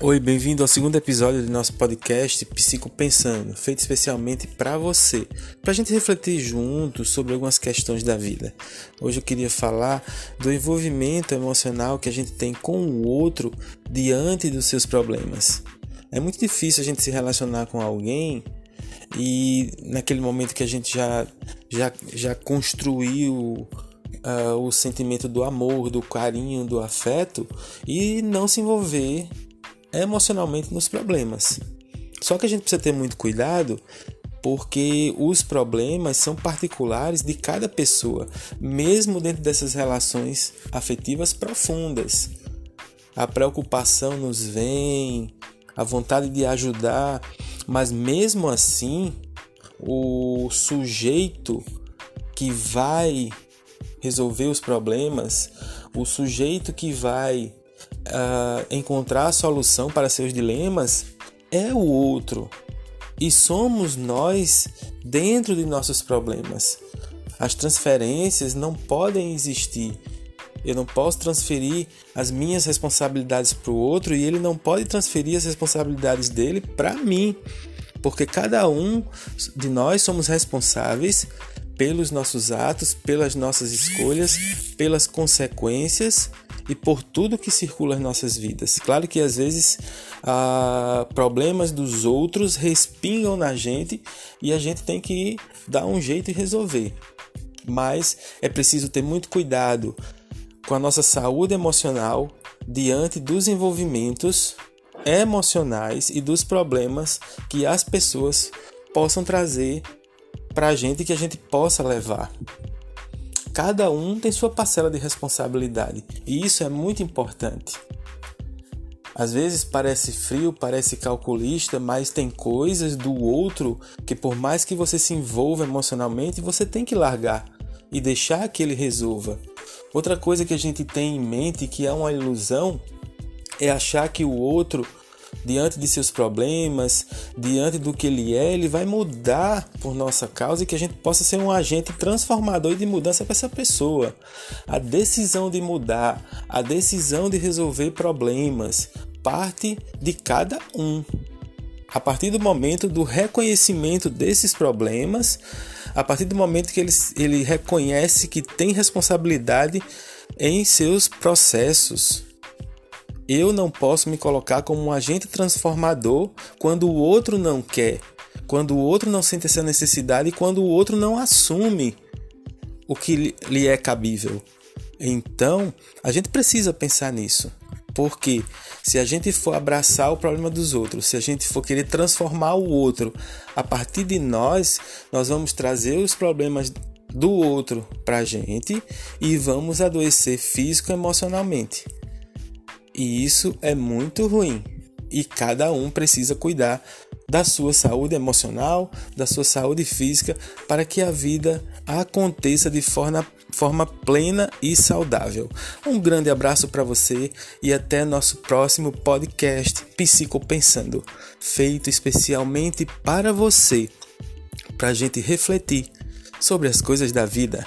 Oi, bem-vindo ao segundo episódio do nosso podcast Psico Pensando, feito especialmente para você, para a gente refletir juntos sobre algumas questões da vida. Hoje eu queria falar do envolvimento emocional que a gente tem com o outro diante dos seus problemas. É muito difícil a gente se relacionar com alguém e naquele momento que a gente já já, já construiu uh, o sentimento do amor, do carinho, do afeto e não se envolver emocionalmente nos problemas. Só que a gente precisa ter muito cuidado porque os problemas são particulares de cada pessoa, mesmo dentro dessas relações afetivas profundas. A preocupação nos vem, a vontade de ajudar, mas mesmo assim, o sujeito que vai resolver os problemas, o sujeito que vai uh, encontrar a solução para seus dilemas é o outro. E somos nós dentro de nossos problemas. As transferências não podem existir. Eu não posso transferir as minhas responsabilidades para o outro e ele não pode transferir as responsabilidades dele para mim. Porque cada um de nós somos responsáveis pelos nossos atos, pelas nossas escolhas, pelas consequências e por tudo que circula em nossas vidas. Claro que às vezes ah, problemas dos outros respingam na gente e a gente tem que dar um jeito e resolver. Mas é preciso ter muito cuidado com a nossa saúde emocional diante dos envolvimentos emocionais e dos problemas que as pessoas possam trazer para a gente que a gente possa levar. Cada um tem sua parcela de responsabilidade e isso é muito importante. Às vezes parece frio, parece calculista, mas tem coisas do outro que, por mais que você se envolva emocionalmente, você tem que largar e deixar que ele resolva. Outra coisa que a gente tem em mente que é uma ilusão é achar que o outro diante de seus problemas, diante do que ele é, ele vai mudar por nossa causa e que a gente possa ser um agente transformador e de mudança para essa pessoa. A decisão de mudar, a decisão de resolver problemas parte de cada um. A partir do momento do reconhecimento desses problemas, a partir do momento que ele, ele reconhece que tem responsabilidade em seus processos, eu não posso me colocar como um agente transformador quando o outro não quer, quando o outro não sente essa necessidade e quando o outro não assume o que lhe é cabível. Então, a gente precisa pensar nisso. Porque se a gente for abraçar o problema dos outros, se a gente for querer transformar o outro a partir de nós, nós vamos trazer os problemas do outro para a gente e vamos adoecer físico e emocionalmente. E isso é muito ruim. E cada um precisa cuidar da sua saúde emocional, da sua saúde física, para que a vida aconteça de forma, forma plena e saudável. Um grande abraço para você e até nosso próximo podcast Psico Pensando, feito especialmente para você, para a gente refletir sobre as coisas da vida.